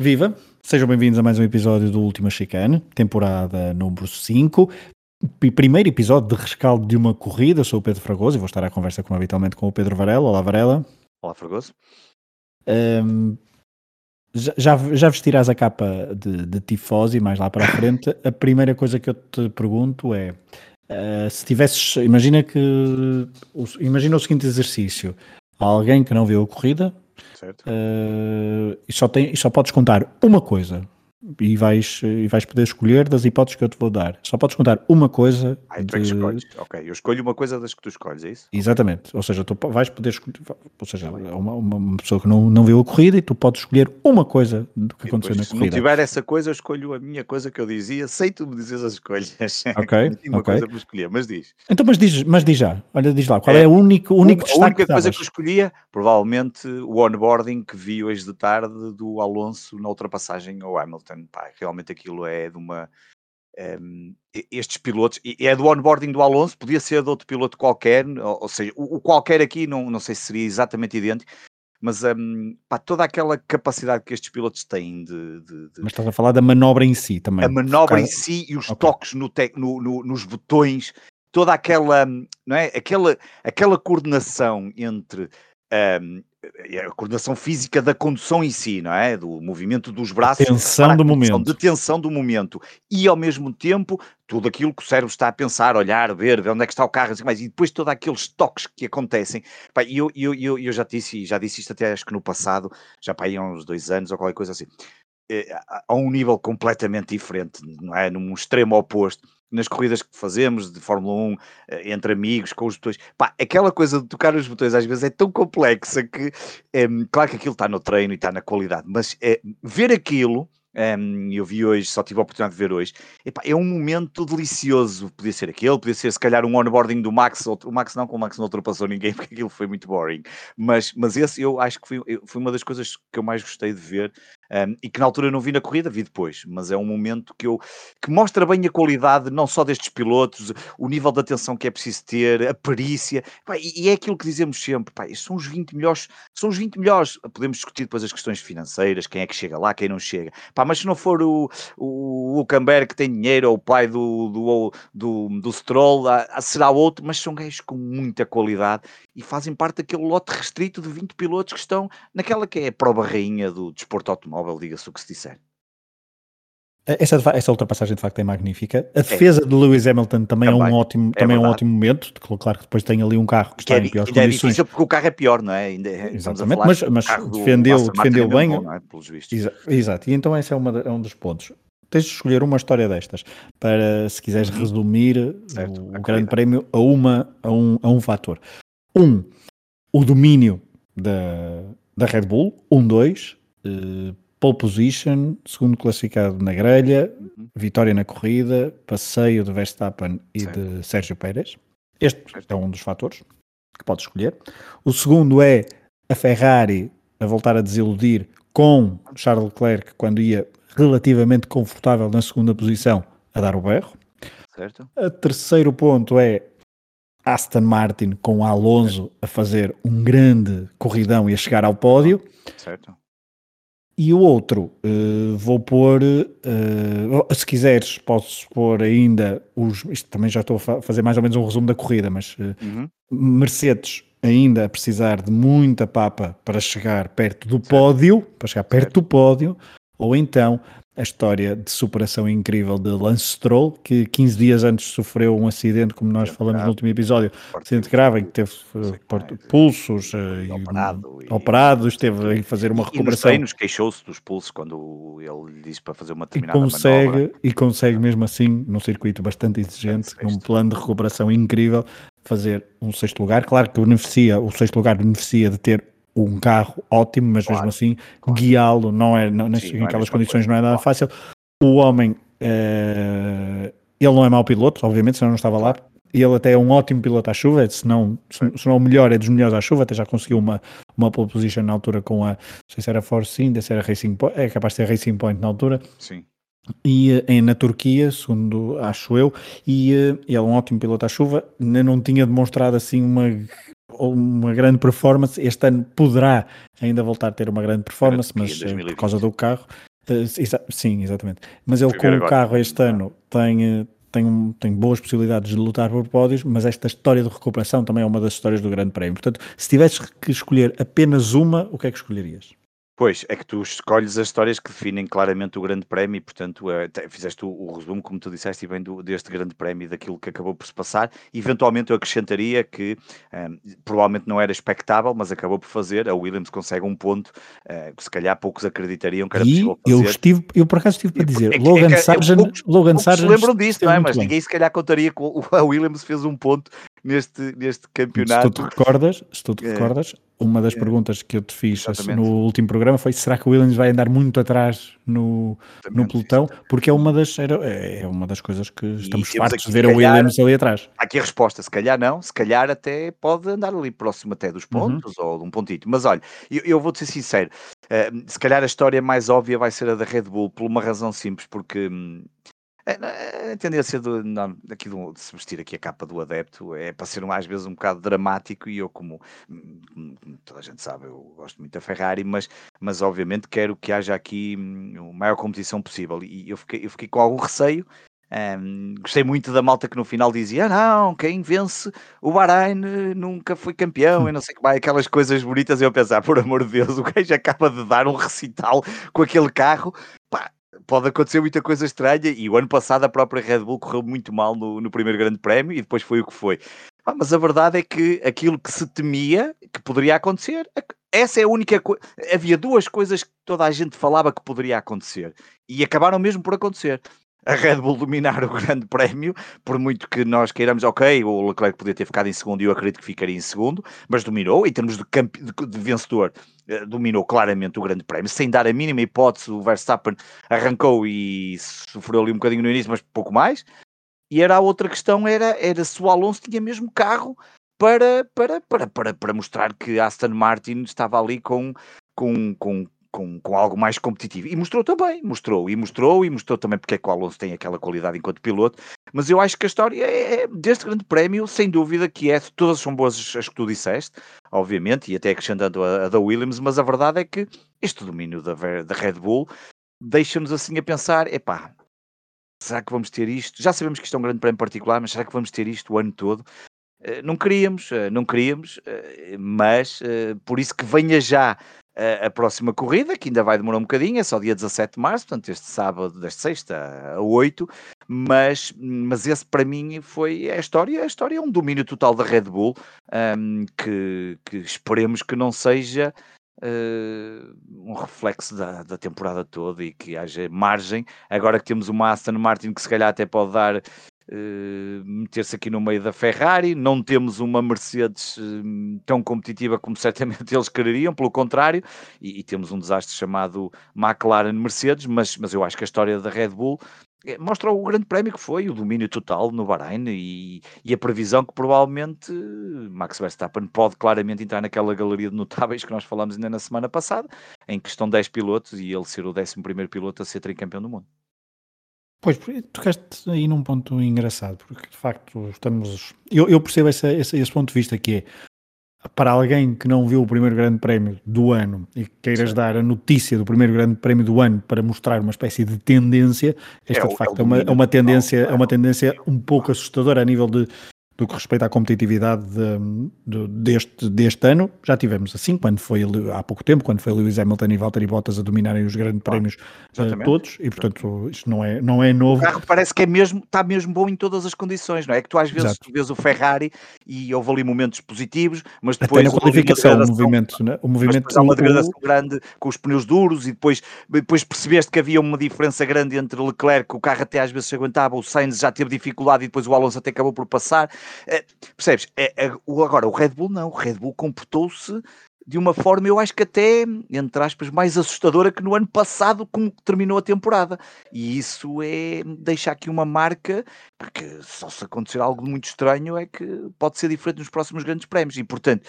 Viva! Sejam bem-vindos a mais um episódio do Última Chicane, temporada número 5. Primeiro episódio de rescaldo de uma corrida. Sou o Pedro Fragoso e vou estar à conversa, como habitualmente, com o Pedro Varela. Olá, Varela. Olá, Fragoso. Um, já, já vestirás a capa de, de tifosi mais lá para a frente. A primeira coisa que eu te pergunto é: uh, se tivesses, imagina que, imagina o seguinte exercício: alguém que não viu a corrida, Certo. Uh, e, só tem, e só podes contar uma coisa e vais, e vais poder escolher das hipóteses que eu te vou dar. Só podes contar uma coisa. Ah, tu é que escolhes. Ok, eu escolho uma coisa das que tu escolhes, é isso? Exatamente. Ou seja, tu vais poder escolher. Ou seja, tá uma, uma pessoa que não, não viu a corrida e tu podes escolher uma coisa do que e aconteceu depois, na corrida. Se não tiver essa coisa, eu escolho a minha coisa que eu dizia, sei tu me dizes as escolhas. Ok. uma okay. coisa para escolher, mas diz. Então, mas diz, mas diz já. Olha, diz lá. Qual é, é o único, único A única que coisa que eu escolhia, provavelmente, o onboarding que vi hoje de tarde do Alonso na ultrapassagem ao Hamilton. Pá, realmente aquilo é de uma. Um, estes pilotos, e é do onboarding do Alonso, podia ser de outro piloto qualquer, ou, ou seja, o, o, qualquer aqui não, não sei se seria exatamente idêntico, mas um, pá, toda aquela capacidade que estes pilotos têm de, de, de, Mas estás a falar da manobra em si também. A manobra em si e os okay. toques no, te, no, no, nos botões, toda aquela, não é? aquela, aquela coordenação entre um, a coordenação física da condução em si, não é? Do movimento dos braços. Tensão do momento. De tensão do momento. E ao mesmo tempo, tudo aquilo que o cérebro está a pensar, olhar, ver, ver onde é que está o carro, assim, mais, e depois todos aqueles toques que acontecem. E eu, eu, eu, eu já disse, já disse isto até acho que no passado, já para aí há uns dois anos ou qualquer coisa assim, eh, a um nível completamente diferente, não é? Num extremo oposto nas corridas que fazemos de Fórmula 1, eh, entre amigos, com os botões. Pá, aquela coisa de tocar os botões às vezes é tão complexa que, é, claro que aquilo está no treino e está na qualidade, mas é, ver aquilo. Um, eu vi hoje, só tive a oportunidade de ver hoje. Epá, é um momento delicioso. Podia ser aquele, podia ser se calhar um onboarding do Max. O Max não, com o Max não ultrapassou ninguém, porque aquilo foi muito boring. Mas, mas esse eu acho que foi, foi uma das coisas que eu mais gostei de ver um, e que na altura não vi na corrida, vi depois, mas é um momento que eu que mostra bem a qualidade não só destes pilotos, o nível de atenção que é preciso ter, a perícia, pá, e, é aquilo que dizemos sempre, pá, são os 20 melhores, são os 20 melhores. Podemos discutir depois as questões financeiras, quem é que chega lá, quem não chega, pá, mas se não for o, o, o Camber que tem dinheiro, ou o pai do, do, do, do Stroll, será outro, mas são gajos com muita qualidade e fazem parte daquele lote restrito de 20 pilotos que estão naquela que é a prova rainha do desporto automóvel telemóvel, diga-se o que se disser. Essa, essa ultrapassagem de facto é magnífica. A defesa é. de Lewis Hamilton também, também, é um ótimo, é também é um ótimo momento. Claro que depois tem ali um carro que, está é, em piores condições. É difícil porque o carro é pior, não é? Ainda, é, Exatamente, mas, mas defendeu, defendeu bem. Bom, é? Exa exato, e então esse é, uma, é um dos pontos. Tens de escolher uma história destas para, se quiseres uhum. resumir certo, o, o grande prémio a, uma, a, um, a um fator. Um, o domínio da, da Red Bull. Um, dois, uh, pole position, segundo classificado na grelha, uhum. vitória na corrida, passeio de Verstappen e certo. de Sérgio Pérez. Este é um dos fatores que pode escolher. O segundo é a Ferrari a voltar a desiludir com Charles Leclerc quando ia relativamente confortável na segunda posição a dar o berro. Certo. O terceiro ponto é Aston Martin com Alonso a fazer um grande corridão e a chegar ao pódio. Certo. E o outro, uh, vou pôr, uh, se quiseres, posso pôr ainda os. Isto também já estou a fazer mais ou menos um resumo da corrida, mas uh, uhum. Mercedes ainda a precisar de muita papa para chegar perto do certo. pódio, para chegar perto certo. do pódio, ou então a história de superação incrível de Lance Stroll, que 15 dias antes sofreu um acidente, como nós falamos no último episódio, acidente grave, em que teve uh, pulsos uh, e operado, e, operado, esteve a fazer uma recuperação. E nos queixou-se dos pulsos quando ele lhe disse para fazer uma determinada e consegue, manobra. E consegue mesmo assim, num circuito bastante exigente, um plano de recuperação incrível, fazer um sexto lugar. Claro que beneficia, o sexto lugar beneficia de ter um carro ótimo, mas claro, mesmo assim claro. guiá-lo não é, não, Sim, é condições não é nada fácil. O homem, uh, ele não é mau piloto, obviamente, senão não estava lá. E ele até é um ótimo piloto à chuva, se não, se não o melhor, é dos melhores à chuva, até já conseguiu uma, uma pole position na altura com a, não sei se era Force India, se era Racing Point, é capaz de ser Racing Point na altura. Sim. E em, na Turquia, segundo acho eu, e ele é um ótimo piloto à chuva, não tinha demonstrado assim uma uma grande performance. Este ano poderá ainda voltar a ter uma grande performance, mas eh, por causa do carro. exa sim, exatamente. Mas ele, com o carro este ano, tem, tem, tem boas possibilidades de lutar por pódios, mas esta história de recuperação também é uma das histórias do Grande Prémio. Portanto, se tivesses que escolher apenas uma, o que é que escolherias? Pois, é que tu escolhes as histórias que definem claramente o grande prémio e, portanto, é, fizeste o, o, resumo, como tu disseste, bem do, deste grande prémio, daquilo que acabou por se passar. Eventualmente eu acrescentaria que um, provavelmente não era expectável, mas acabou por fazer. A Williams consegue um ponto uh, que se calhar poucos acreditariam que era e possível fazer. Eu, estive, eu por acaso estive para dizer, é Logan é que, Sargent... Poucos, Logan poucos Sargent lembram disso, não é? Mas bem. ninguém se calhar contaria que a Williams fez um ponto neste, neste campeonato. Se tu te recordas, se tu te é. recordas uma das é. perguntas que eu te fiz assim, no último programa foi será que o Williams vai andar muito atrás no, no pelotão? Porque é uma das, era, é uma das coisas que estamos fartos de ver o Williams ali atrás. Aqui a resposta, se calhar não, se calhar até pode andar ali próximo até dos uhum. pontos uhum. ou de um pontito. Mas olha, eu, eu vou-te ser sincero, uh, se calhar a história mais óbvia vai ser a da Red Bull, por uma razão simples, porque hum, a tendência do, não, aqui do, de se vestir aqui a capa do adepto é para ser às vezes um bocado dramático e eu como, como toda a gente sabe eu gosto muito da Ferrari mas, mas obviamente quero que haja aqui hum, a maior competição possível e eu fiquei, eu fiquei com algum receio um, gostei muito da malta que no final dizia: ah, não, quem vence o Bahrein eh, nunca foi campeão e não sei que vai, aquelas coisas bonitas. E eu pensar, por amor de Deus, o gajo acaba de dar um recital com aquele carro. Pá, pode acontecer muita coisa estranha e o ano passado a própria Red Bull correu muito mal no, no primeiro grande prémio e depois foi o que foi. Ah, mas a verdade é que aquilo que se temia que poderia acontecer, essa é a única coisa. Havia duas coisas que toda a gente falava que poderia acontecer e acabaram mesmo por acontecer a Red Bull dominar o grande prémio, por muito que nós queiramos, ok, o Leclerc podia ter ficado em segundo e eu acredito que ficaria em segundo, mas dominou, em termos de, de, vencedor, eh, dominou claramente o grande prémio, sem dar a mínima hipótese, o Verstappen arrancou e sofreu ali um bocadinho no início, mas pouco mais, e era a outra questão, era, era se o Alonso tinha mesmo carro para, para, para, para, para mostrar que Aston Martin estava ali com, com, com com, com algo mais competitivo. E mostrou também, mostrou, e mostrou, e mostrou também porque é que o Alonso tem aquela qualidade enquanto piloto. Mas eu acho que a história é, é deste grande prémio, sem dúvida que é, todas são boas as que tu disseste, obviamente, e até acrescentando a, a da Williams, mas a verdade é que este domínio da, da Red Bull deixa-nos assim a pensar, epá, será que vamos ter isto? Já sabemos que isto é um grande prémio particular, mas será que vamos ter isto o ano todo? Uh, não queríamos, uh, não queríamos, uh, mas por isso que venha já a, próxima corrida, que ainda vai demorar um bocadinho, é só dia 17 de março, portanto, este sábado, desta sexta a 8, mas, mas esse para mim foi a história. A história é um domínio total da Red Bull, um, que, que esperemos que não seja. Uh, um reflexo da, da temporada toda e que haja margem. Agora que temos uma Aston Martin que se calhar até pode dar Uh, meter-se aqui no meio da Ferrari. Não temos uma Mercedes uh, tão competitiva como certamente eles quereriam, pelo contrário, e, e, temos um desastre chamado McLaren Mercedes, mas, mas eu acho que a história da Red Bull eh, mostra o grande prémio que foi, o domínio total no Bahrein e, e, a previsão que provavelmente Max Verstappen pode claramente entrar naquela galeria de notáveis que nós falamos ainda na semana passada, em que estão 10 pilotos e ele ser o 11 piloto a ser tricampeão do mundo. Pois, tocaste aí num ponto engraçado, porque de facto estamos. Eu, eu percebo esse, esse, esse, ponto de vista que é para alguém que não viu o primeiro grande prémio do ano e queiras Sim. dar a notícia do primeiro grande prémio do ano para mostrar uma espécie de tendência, esta é, de facto é, é uma, é uma tendência, é uma tendência um pouco assustadora a nível de do que respeita à competitividade de, de, deste, deste ano, já tivemos assim, quando foi há pouco tempo, quando foi Lewis Hamilton e Valtteri Bottas a dominarem os grandes prémios uh, todos, e portanto isto não é, não é novo. O carro parece que é mesmo, está mesmo bom em todas as condições, não é? Que tu às vezes tu vês o Ferrari e houve ali momentos positivos, mas depois... Até na qualificação, o movimento, né? o movimento... Mas uma degradação o... grande com os pneus duros e depois, depois percebeste que havia uma diferença grande entre Leclerc, o carro até às vezes se aguentava, o Sainz já teve dificuldade e depois o Alonso até acabou por passar. É, percebes? É, é, agora, o Red Bull não. O Red Bull comportou-se de uma forma, eu acho que até, entre aspas, mais assustadora que no ano passado, como terminou a temporada. E isso é deixar aqui uma marca, porque só se acontecer algo muito estranho é que pode ser diferente nos próximos grandes prémios. E, portanto,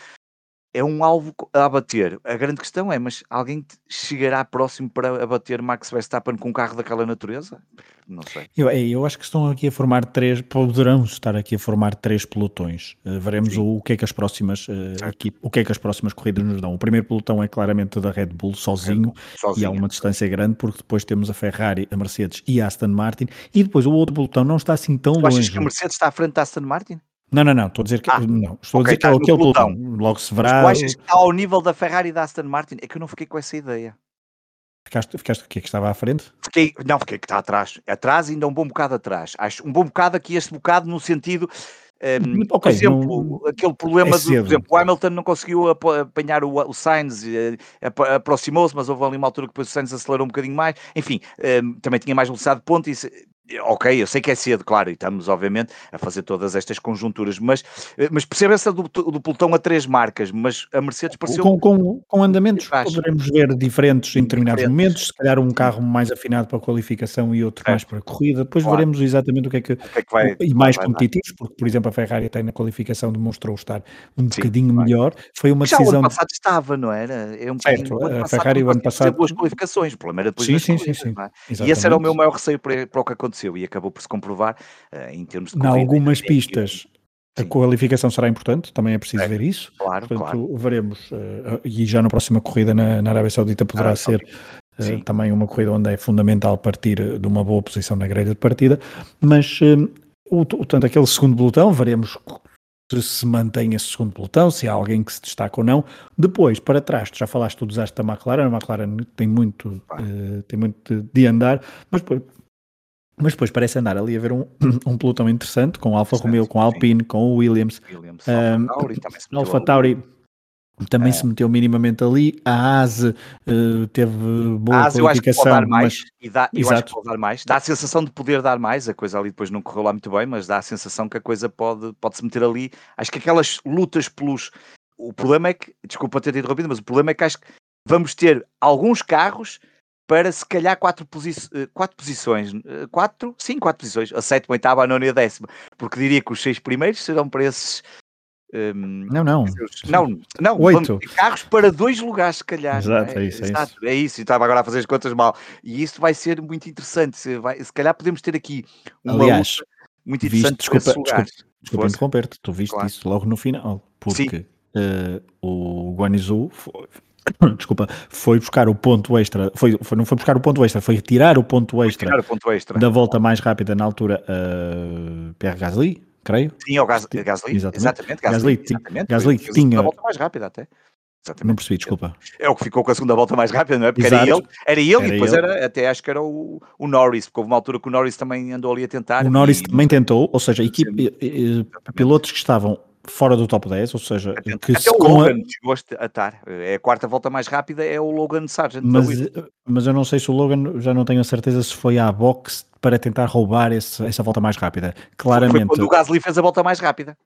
é um alvo a abater. A grande questão é, mas alguém chegará próximo para abater Max Verstappen com um carro daquela natureza? Não sei. Eu, é, eu acho que estão aqui a formar três, poderão estar aqui a formar três pelotões. Uh, veremos o, o, que é que as próximas uh, aqui, o que é que as próximas corridas nos dão. O primeiro pelotão é claramente da Red Bull sozinho, sozinho. e há uma distância grande, porque depois temos a Ferrari, a Mercedes e a Aston Martin, e depois o outro pelotão não está assim tão tu longe. Achas que a Mercedes está à frente da Aston Martin? Não, não, não, estou a dizer que, ah, não, estou okay, a dizer que é aquele pelotão. Logo se verá. Mas tu achas que está ao nível da Ferrari e da Aston Martin? É que eu não fiquei com essa ideia. Ficaste, ficaste que, que estava à frente? Fiquei, não, fiquei que está atrás. Atrás ainda um bom bocado atrás. Acho um bom bocado aqui, este bocado no sentido. Um, okay, por exemplo, não, aquele problema é do, por exemplo, o Hamilton não conseguiu apanhar o, o Sainz, eh, aproximou-se, mas houve ali uma altura que depois o Sainz acelerou um bocadinho mais. Enfim, um, também tinha mais velocidade de ponto e Ok, eu sei que é cedo, claro, e estamos obviamente a fazer todas estas conjunturas, mas, eh, mas percebe essa do, do pelotão a três marcas, mas a Mercedes pareceu... Com, com, com andamentos poderemos ver diferentes em determinados diferentes. momentos, se calhar um carro mais afinado para a qualificação e outro é. mais para a corrida, depois claro. veremos exatamente o que é que... O que, é que vai, e mais competitivos, porque por exemplo a Ferrari até na qualificação demonstrou estar um Sim, bocadinho vai. melhor, foi uma decisão... Já o ano passado estava, não era? É um certo, a Ferrari o ano passado... boas qualificações, o problema era depois sim, sim, sim, sim, sim. E esse era o meu maior receio para, para o que aconteceu aconteceu e acabou por se comprovar uh, em termos de. Em algumas pistas. A qualificação será importante, também é preciso é, ver isso. Claro, Portanto, claro. veremos, uh, e já na próxima corrida na, na Arábia Saudita poderá ser uh, também uma corrida onde é fundamental partir de uma boa posição na grelha de partida, mas uh, o, tanto aquele segundo pelotão, veremos se se mantém esse segundo pelotão, se há alguém que se destaca ou não. Depois, para trás, tu já falaste do desastre da McLaren, a McLaren tem muito, tem muito de andar, mas depois, mas depois parece andar ali a ver um, um pelotão interessante com Alfa Romeo, com Alpine, com o Williams. Williams um, Alfa Tauri também se meteu minimamente ali. A ASE uh, teve boa a ASE. Eu acho que pode dar mais. Mas... E dá, eu acho que pode dar mais. Dá a sensação de poder dar mais. A coisa ali depois não correu lá muito bem, mas dá a sensação que a coisa pode, pode se meter ali. Acho que aquelas lutas pelos. O problema é que, desculpa ter interrompido, mas o problema é que acho que vamos ter alguns carros para se calhar quatro, posi eh, quatro posições, eh, quatro, sim, quatro posições, a sétima, a oitava, a nona e a décima, porque diria que os seis primeiros serão para esses. Um, ehm, não, não. Não, não, Oito. carros para dois lugares, se calhar. Exato, é? é, isso, é Exato, isso. É isso, e estava agora a fazer as contas mal. E isso vai ser muito interessante. Se, vai, se calhar podemos ter aqui uma Aliás, muito interessante. Viste, desculpa, desculpa, desculpa interromper-te, tu viste claro. isso logo no final, porque uh, o Guanizu desculpa, foi buscar o ponto extra, foi, foi, não foi buscar o ponto extra, foi retirar o ponto extra, o ponto extra. da volta mais rápida na altura uh, Pierre Gasly, creio. Sim, o Gas, Gasly, exatamente. exatamente Gasly, Gasly, exatamente, Gasly tinha a volta mais rápida até. Exatamente. Não percebi, desculpa. É o que ficou com a segunda volta mais rápida, não é? Porque Exato. era ele, era ele era e depois ele. era, até acho que era o, o Norris, porque houve uma altura que o Norris também andou ali a tentar. O Norris e... também tentou, ou seja, equipe, pilotos que estavam fora do top 10, ou seja, até, que até o Logan a... chegou a estar. É a quarta volta mais rápida, é o Logan Sargent. Mas, mas eu não sei se o Logan, já não tenho a certeza se foi à box para tentar roubar esse, essa volta mais rápida. Claramente. Foi quando o Gasly fez a volta mais rápida.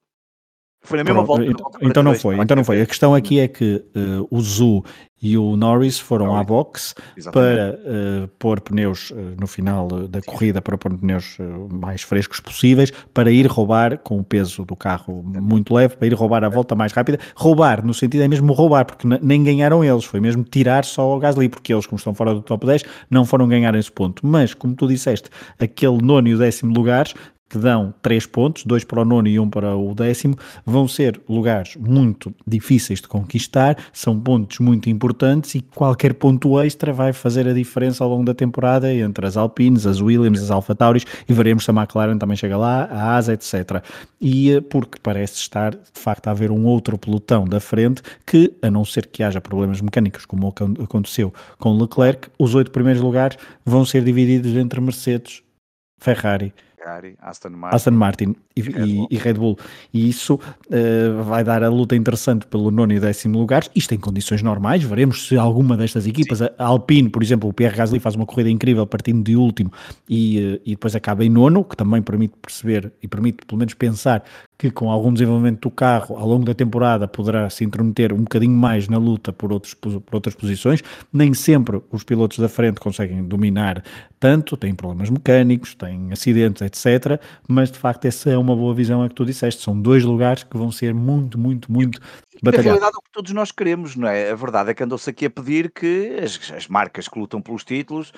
Foi na mesma Pronto, volta. Então, então não foi, então não foi. A questão aqui é que uh, o Zu e o Norris foram à box para uh, pôr pneus uh, no final da Sim. corrida, para pôr pneus mais frescos possíveis, para ir roubar com o peso do carro muito leve, para ir roubar a volta mais rápida. Roubar, no sentido é mesmo roubar, porque nem ganharam eles, foi mesmo tirar só o Gasly, porque eles, como estão fora do top 10, não foram ganhar esse ponto. Mas, como tu disseste, aquele nono e o décimo lugares que dão três pontos, dois para o nono e um para o décimo, vão ser lugares muito difíceis de conquistar, são pontos muito importantes e qualquer ponto extra vai fazer a diferença ao longo da temporada entre as Alpines, as Williams, as Alfa Tauris e veremos se a McLaren também chega lá, a Asa, etc. E eh, porque parece estar de facto a haver um outro pelotão da frente que, a não ser que haja problemas mecânicos como aconteceu com Leclerc, os oito primeiros lugares vão ser divididos entre Mercedes, Ferrari, Ferrari, Aston Martin, Aston Martin e, Red e, e, Red Bull. E isso uh, vai dar a luta interessante pelo nono e décimo lugar. Isto em condições normais. Veremos se alguma destas equipas, Sim. a Alpine, por exemplo, o Pierre Gasly faz uma corrida incrível partindo de último e, uh, e depois acaba em nono, que também permite perceber e permite pelo menos pensar que com algum desenvolvimento do carro ao longo da temporada poderá se intrometer um bocadinho mais na luta por, outros, por outras posições. Nem sempre os pilotos da frente conseguem dominar tanto, têm problemas mecânicos, têm acidentes, etc. Mas de facto, essa é uma boa visão, é que tu disseste. São dois lugares que vão ser muito, muito, muito batalhados. Na realidade, é o que todos nós queremos, não é? A verdade é que andou-se aqui a pedir que as, as marcas que lutam pelos títulos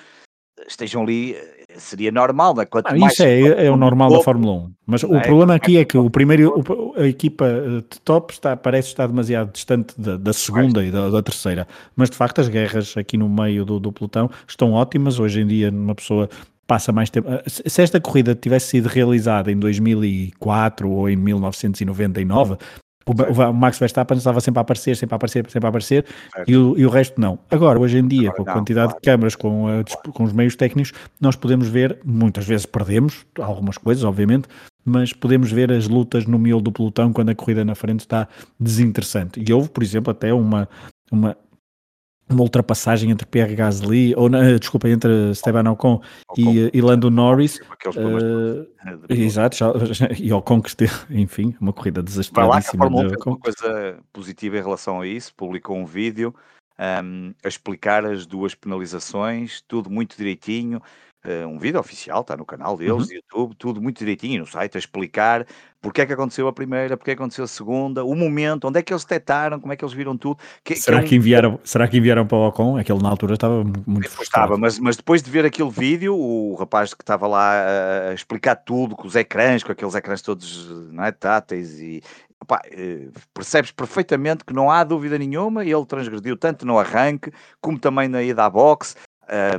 estejam ali, seria normal, não é? Quanto ah, mais isso é, é o normal da Fórmula 1. Mas o é? problema aqui é que o primeiro, a equipa eh, de top está, parece estar demasiado distante da, da segunda e da, da, terceira. Mas de facto as guerras aqui no meio do, do pelotão estão ótimas. Hoje em dia, uma pessoa passa mais tempo. Eh, se esta corrida tivesse sido realizada em 2004 ou em 1999, o, Max Verstappen estava sempre a aparecer, sempre a aparecer, sempre a aparecer e o, e o, resto não. Agora, hoje em dia, Agora, com a quantidade não, de câmaras, com, a, com os meios técnicos, nós podemos ver, muitas vezes perdemos algumas coisas, obviamente, mas podemos ver as lutas no miolo do pelotão quando a corrida na frente está desinteressante. E houve, por exemplo, até uma, uma uma ultrapassagem entre Pierre Gasly, ou desculpa, entre Esteban Ocon, e, e Lando Norris. Uh, exato, já, já, e Ocon que esteve, enfim, uma corrida desastradíssima. Vai lá, que a uma coisa positiva em relação a isso, publicou um vídeo um, a explicar as duas penalizações, tudo muito direitinho, uh, um vídeo oficial, está no canal deles, uhum. YouTube, tudo muito direitinho no site, a explicar porque é que aconteceu a primeira, porque é que aconteceu a segunda, o momento, onde é que eles detectaram, como é que eles viram tudo. Que, será, que, é um... que enviaram, será que enviaram para o Ocon? Aquele na altura estava muito frustrado. Estava, mas, mas depois de ver aquele vídeo, o rapaz que estava lá a explicar tudo, com os ecrãs, com aqueles ecrãs todos não é, táteis e, Opa, eh, percebes perfeitamente que não há dúvida nenhuma, ele transgrediu tanto no arranque como também na ida à boxe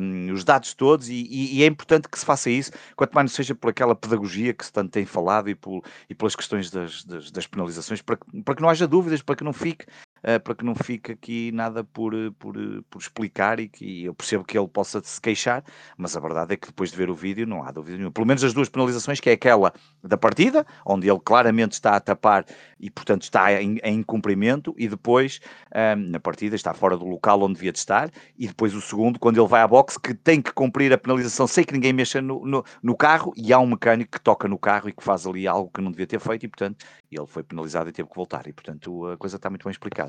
um, os dados todos, e, e, é importante que se faça isso, quanto mais não seja por aquela pedagogia que se tanto tem falado e, por, e pelas questões das, das, das penalizações, para, para que não haja dúvidas, para que não fique uh, para que não fique aqui nada por, eh, por, eh, por explicar e que eu percebo que ele possa se queixar, mas a verdade é que depois de ver o vídeo não há dúvida nenhuma. Pelo menos as duas penalizações, que é aquela da partida, onde ele claramente está a tapar e, portanto, está em, em cumprimento, e depois um, na partida está fora do local onde devia de estar, e depois o segundo, quando ele vai à boxe, que tem que cumprir a penalização sem que ninguém mexa no, no, no carro, e há um mecânico que toca no carro e que faz ali algo que não devia ter feito, e portanto ele foi penalizado e teve que voltar, e portanto a coisa está muito bem explicada.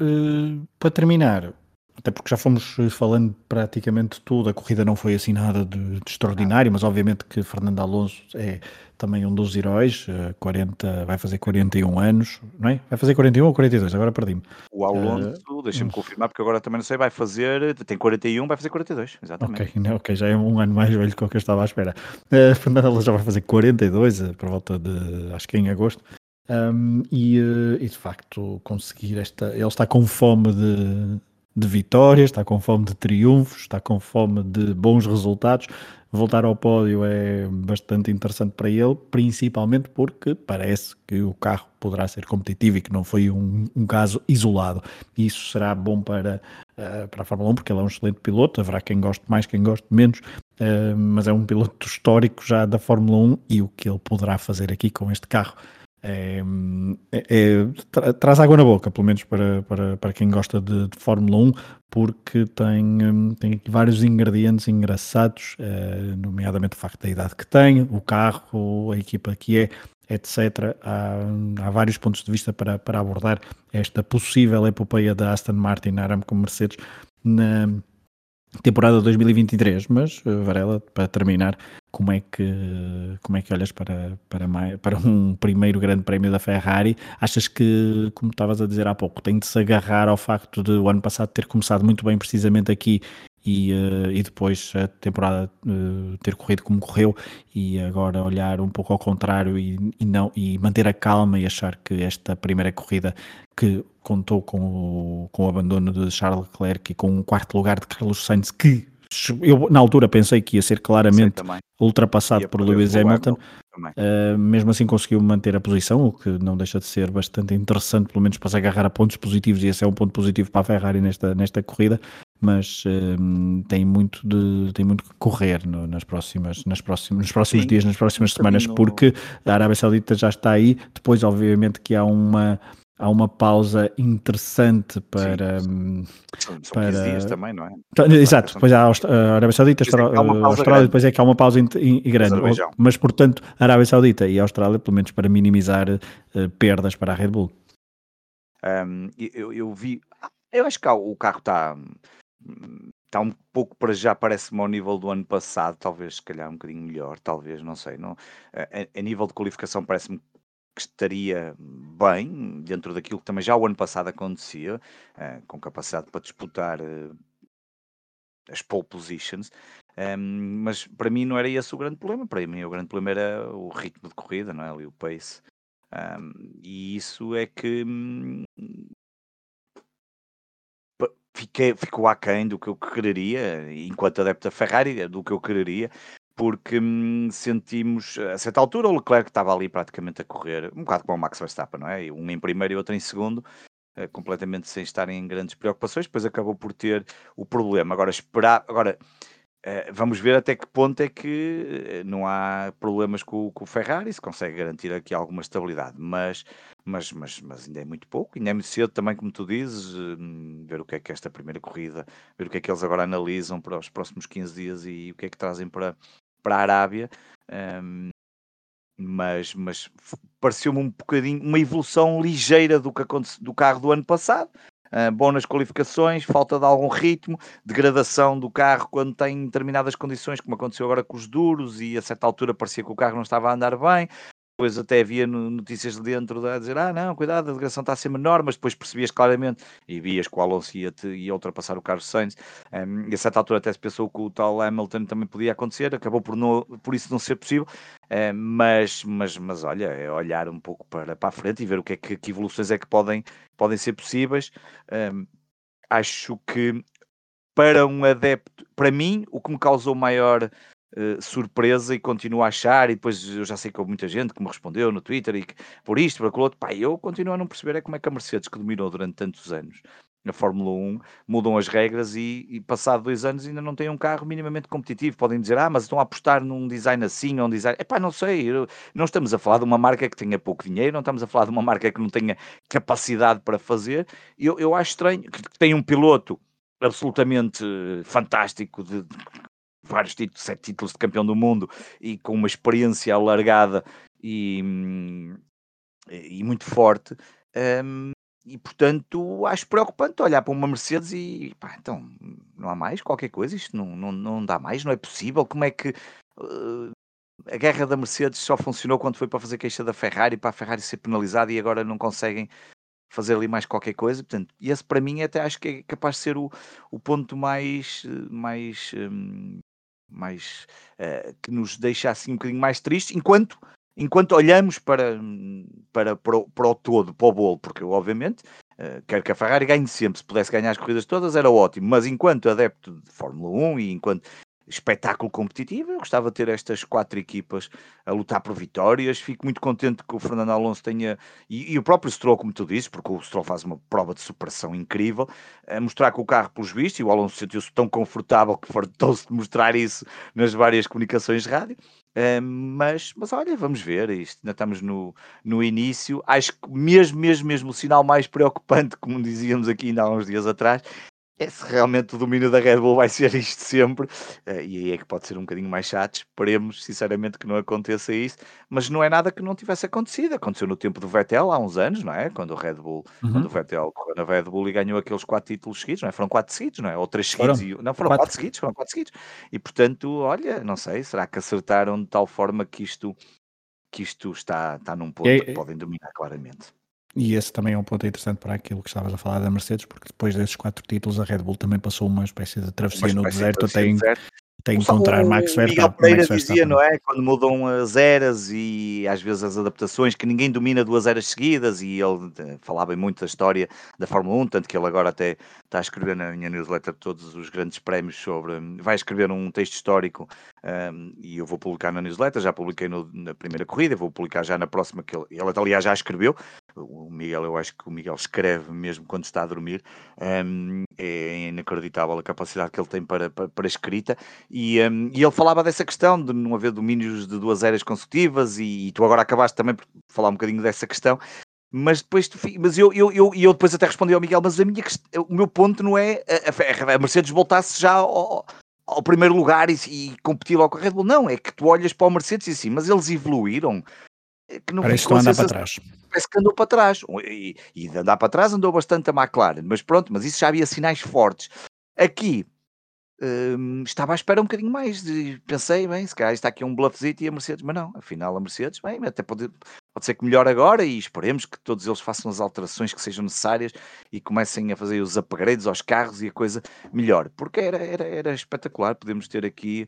Uh, para terminar, até porque já fomos falando praticamente tudo, a corrida não foi assim nada de, de extraordinário, mas obviamente que Fernando Alonso é também um dos heróis, 40, eh, vai fazer 41 anos, não é? Vai fazer 41 ou 42, agora perdi-me. O Alonso, uh, deixa-me confirmar, porque agora também não sei, vai fazer, tem 41, vai fazer 42, exatamente. Ok, não, ok, já é um ano mais velho que o que eu estava à espera. Uh, Fernando Alonso já vai fazer 42, por volta de, acho que em agosto. Um, e, eh, e, de facto conseguir esta. Ele está com fome de, de vitórias, está com fome de triunfos, está com fome de bons resultados. Voltar ao pódio é bastante interessante para ele, principalmente porque parece que o carro poderá ser competitivo e que não foi um, um caso isolado. Isso será bom para, uh, para a Fórmula 1, porque ele é um excelente piloto. Haverá quem goste mais, quem goste menos, uh, mas é um piloto histórico já da Fórmula 1 e o que ele poderá fazer aqui com este carro é, é, tra traz água na boca, pelo menos para, para, para quem gosta de, de Fórmula 1, porque tem, hum, tem vários ingredientes engraçados, é, nomeadamente o facto da idade que tem, o carro, a equipa que é, etc. Há, há vários pontos de vista para, para abordar esta possível epopeia da Aston Martin Aramco Mercedes na temporada 2023, mas eh, Varela, para terminar, como é que como é que olhas para, para, para um primeiro grande prémio da Ferrari? Achas que, como estavas a dizer há pouco, tem de se agarrar ao facto de o ano passado ter começado muito bem precisamente aqui e, uh, e depois a temporada uh, ter corrido como correu e agora olhar um pouco ao contrário e, e, não, e manter a calma e achar que esta primeira corrida que contou com o, com o abandono de Charles Leclerc e com um quarto lugar de Carlos Sainz que eu na altura pensei que ia ser claramente ultrapassado por Lewis Hamilton, uh, mesmo assim conseguiu manter a posição, o que não deixa de ser bastante interessante, pelo menos para se agarrar a pontos positivos, e esse é um ponto positivo para a Ferrari nesta, nesta corrida, mas uh, tem, muito de, tem muito que correr no, nas próximas, nas próximas, nos próximos Sim, dias, nas próximas semanas, porque a Arábia Saudita já está aí, depois obviamente que há uma há uma pausa interessante para. Sim, são, são para... dias também, não é? Então, exato, depois há a Arábia Saudita, a Austrália, depois é que há uma pausa grande. Mas, portanto, a Arábia Saudita e a Austrália, pelo menos para minimizar uh, perdas para a Red Bull. Um, eu, eu vi. Eu acho que o carro está está um pouco para já, parece-me ao nível do ano passado, talvez se calhar um bocadinho melhor, talvez, não sei. Não, a, a nível de qualificação parece-me que estaria bem, dentro daquilo que também já o ano passado acontecia, uh, com capacidade para disputar uh, as pole positions, um, ehm, mas para mim não era esse o grande problema, para mim o grande problema era o ritmo de corrida, não é? Ali o pace. Um, ehm, e isso é que hum, fiquei, ficou aquém do que eu quereria, enquanto adepto da Ferrari, do que eu quereria, porque hum, sentimos, a certa altura, o Leclerc estava ali praticamente a correr, um bocado como o Max Verstappen, não é? Um em primeiro e outro em segundo, uh, completamente sem estarem em grandes preocupações, depois acabou por ter o problema. Agora, esperar, agora Uh, vamos ver até que ponto é que eh, não há problemas com, com, o Ferrari, se consegue garantir aqui alguma estabilidade, mas, mas, mas, mas ainda é muito pouco, ainda é muito cedo também, como tu dizes, uh, ver o que é que esta primeira corrida, ver o que é que eles agora analisam para os próximos 15 dias e o que é que trazem para, para a Arábia. Um, mas, mas pareceu-me um bocadinho uma evolução ligeira do, que do carro do ano passado uh, bom nas qualificações, falta de algum ritmo, degradação do carro quando tem determinadas condições, como aconteceu agora com os duros, e a certa altura parecia que o carro não estava a andar bem. Depois até havia notícias de dentro a dizer, ah não, cuidado, a degradação está a ser menor, mas depois percebias claramente e vias que o Alonso ia, -te, ia ultrapassar o Carlos Sainz, um, e a certa altura até se pensou que o tal Hamilton também podia acontecer, acabou por, não, por isso não ser possível, um, mas, mas, mas olha, é olhar um pouco para, para a frente e ver o que é que, que evoluções é que podem, podem ser possíveis. Um, acho que para um adepto, para mim, o que me causou maior uh, surpresa e continuo a achar, e depois eu já sei que houve muita gente que me respondeu no Twitter e que, por isto, por aquilo outro, pá, eu continuo a não perceber é como é que a Mercedes, que dominou durante tantos anos na Fórmula 1, mudam as regras e, e passado dois anos ainda não tem um carro minimamente competitivo. Podem dizer, ah, mas estão a apostar num design assim ou um design. Epá, não sei, eu, não estamos a falar de uma marca que tenha pouco dinheiro, não estamos a falar de uma marca que não tenha capacidade para fazer. Eu, eu acho estranho que tem um piloto absolutamente fantástico de, vários títulos, sete títulos de campeão do mundo e com uma experiência alargada e, e muito forte. Um, e portanto acho preocupante olhar para uma Mercedes e pá, então não há mais qualquer coisa, isto não, não, não dá mais, não é possível. Como é que uh, a guerra da Mercedes só funcionou quando foi para fazer queixa da Ferrari para a Ferrari ser penalizada e agora não conseguem fazer ali mais qualquer coisa. Portanto, esse para mim até acho que é capaz de ser o, o ponto mais, mais um, mais uh, que nos deixa assim um bocadinho mais tristes, enquanto, enquanto olhamos para, para, para, o, para o todo, para o bolo, porque obviamente, uh, quero que a Ferrari ganhe sempre, se pudesse ganhar as corridas todas era ótimo, mas enquanto adepto de Fórmula 1 e enquanto espetáculo competitivo. Eu gostava de ter estas quatro equipas a lutar por vitórias. Fico muito contente que o Fernando Alonso tenha, e, e o próprio Stroll, como tu dizes, porque o Stroll faz uma prova de superação incrível, a mostrar que o carro, pelos vistos, e o Alonso sentiu-se tão confortável que fartou-se de mostrar isso nas várias comunicações de rádio. Uh, mas, mas olha, vamos ver, isto ainda estamos no, no início. Acho que mesmo, mesmo, mesmo o sinal mais preocupante, como dizíamos aqui ainda há uns dias atrás, é se realmente o domínio da Red Bull vai ser isto sempre, uh, e aí é que pode ser um bocadinho mais chato. Esperemos, sinceramente, que não aconteça isso, mas não é nada que não tivesse acontecido. Aconteceu no tempo do Vettel há uns anos, não é? Quando o Red Bull, uhum. quando o Vettel correu na Red Bull e ganhou aqueles quatro títulos seguidos, não é? Foram quatro seguidos, não é? Ou três seguidos, foram. E, não, foram quatro. quatro seguidos, foram quatro seguidos. E portanto, olha, não sei, será que acertaram de tal forma que isto, que isto está, está num ponto que podem dominar claramente. E esse também é um ponto interessante para aquilo que estavas a falar da Mercedes, porque depois desses quatro títulos a Red Bull também passou uma espécie de travessia no deserto até, até encontrar Max Verstappen. Miguel Pereira dizia, não é? Quando mudam as eras e às vezes as adaptações, que ninguém domina duas eras seguidas e ele eh, falava muito da história da Fórmula 1, tanto que ele agora até está a escrever na minha newsletter todos os grandes prémios sobre, vai escrever um texto histórico um, e eu vou publicar na newsletter, já publiquei no, na primeira corrida, vou publicar já na próxima, que ele, ele aliás já escreveu, o Miguel, eu acho que o Miguel escreve mesmo quando está a dormir. Um, é inacreditável a capacidade que ele tem para, para, para escrita. E, um, e, ele falava dessa questão de não haver domínios de duas eras consecutivas. E, e, tu agora acabaste também por falar um bocadinho dessa questão. mas depois tu, mas eu, eu, eu, eu depois até respondi ao Miguel, mas a minha, o meu ponto não é a, a Mercedes voltasse já ao, ao primeiro lugar e, e competir logo com a Red Bull. Não, é que tu olhas para o Mercedes e assim, mas eles evoluíram. É que não Parece que andar para trás. Parece que andou para trás. E, e de andar para trás andou bastante a McLaren, mas pronto, mas isso já havia sinais fortes. Aqui hum, estava à espera um bocadinho mais. De, pensei, bem, se calhar está aqui um bluffzito e a Mercedes, mas não, afinal a Mercedes, bem, até pode, pode ser que melhore agora e esperemos que todos eles façam as alterações que sejam necessárias e comecem a fazer os upgrades aos carros e a coisa melhor, porque era, era, era espetacular, podemos ter aqui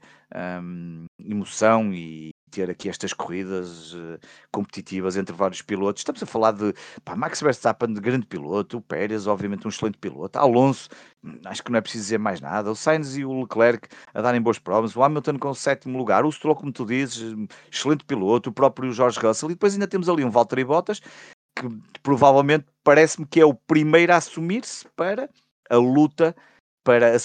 hum, emoção e, ter aqui estas corridas uh, competitivas entre vários pilotos. Estamos a falar de pá, Max Verstappen, de grande piloto, o Pérez, obviamente, um excelente piloto, Alonso, hum, acho que não é preciso dizer mais nada, o Sainz e o Leclerc a darem boas provas, o Hamilton com o sétimo lugar, o Stroll, como tu dizes, hum, excelente piloto, o próprio Jorge Russell, e depois ainda temos ali um Valtteri Bottas, que provavelmente parece-me que é o primeiro a assumir-se para a luta para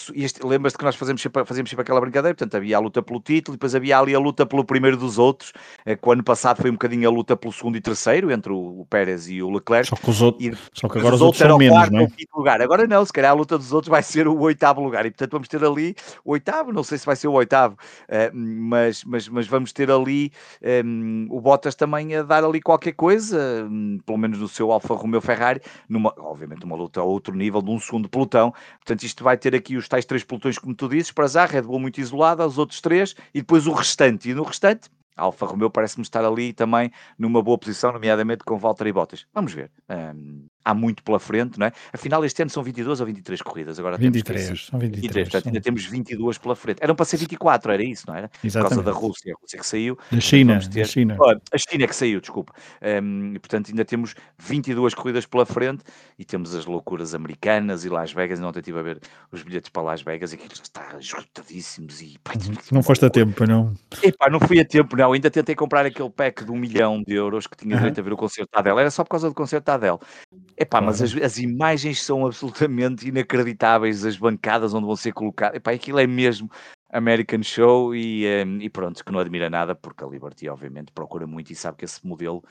lembras-te que nós fazemos sempre, fazemos sempre aquela brincadeira, portanto havia a luta pelo título e depois havia ali a luta pelo primeiro dos outros, eh, que o ano passado foi um bocadinho a luta pelo segundo e terceiro, entre o, Pérez e o Leclerc. Só que, os outros, e, só que agora os outros são menos, não é? Lugar. Agora não, se calhar a luta dos outros vai ser o oitavo lugar e portanto vamos ter ali o oitavo, não sei se vai ser o oitavo, uh, mas, mas, mas vamos ter ali um, o Bottas também a dar ali qualquer coisa, um, pelo menos no seu Alfa Romeo Ferrari, numa, obviamente uma luta a outro nível, de um segundo pelotão, portanto isto vai ter ter aqui os tais três pelotões, como tu dizes, para já, Red Bull muito isolada, os outros três, e depois o restante. E no restante, Alfa Romeo parece-me estar ali também numa boa posição, nomeadamente com Valtteri Bottas. Vamos ver. Um, há muito pela frente, não é? Afinal, este ano são 22 ou 23 corridas. Agora 23, temos são 23. 23 portanto, ainda temos 22 pela frente. Eram para ser 24, era isso, não era? Exatamente. Por causa da Rússia, a Rússia que saiu. Da China, ter... China. a China que saiu, desculpa. Um, e, portanto, ainda temos 22 corridas pela frente e temos as loucuras americanas e Las Vegas. Não estive a ver os bilhetes para Las Vegas e aquilo está esgotadíssimos. E, não foste a tempo, não? Epá, não fui a tempo, não. Ainda tentei comprar aquele pack de um milhão de euros que tinha direito a ver o concerto da Adele. Era só por causa do concerto da Adele. Epá, mas as, as, imagens são absolutamente inacreditáveis, as bancadas onde vão ser colocadas. Epá, aquilo é mesmo American Show e, um, e pronto, que não admira nada, porque a Liberty obviamente procura muito e sabe que esse modelo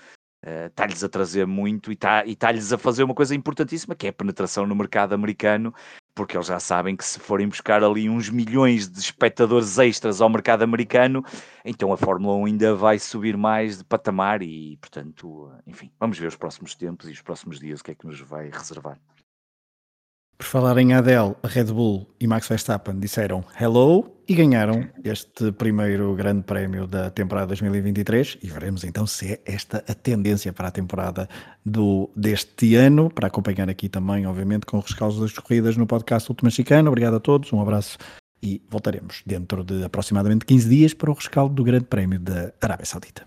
está-lhes uh, a trazer muito e está-lhes está a fazer uma coisa importantíssima, que é a penetração no mercado americano, porque eles já sabem que se forem buscar ali uns milhões de espectadores extras ao mercado americano, então a Fórmula 1 ainda vai subir mais de patamar e, portanto, enfim, vamos ver os próximos tempos e os próximos dias o que é que nos vai reservar. Por falar em Adele, Red Bull e Max Verstappen disseram hello e ganharam este primeiro grande prémio da temporada 2023 e veremos então se é esta a tendência para a temporada do, deste ano, para acompanhar aqui também, obviamente, com os rescaldos das corridas no podcast Última Chicana. Obrigado a todos, um abraço e voltaremos dentro de aproximadamente 15 dias para o rescaldo do grande prémio da Arábia Saudita.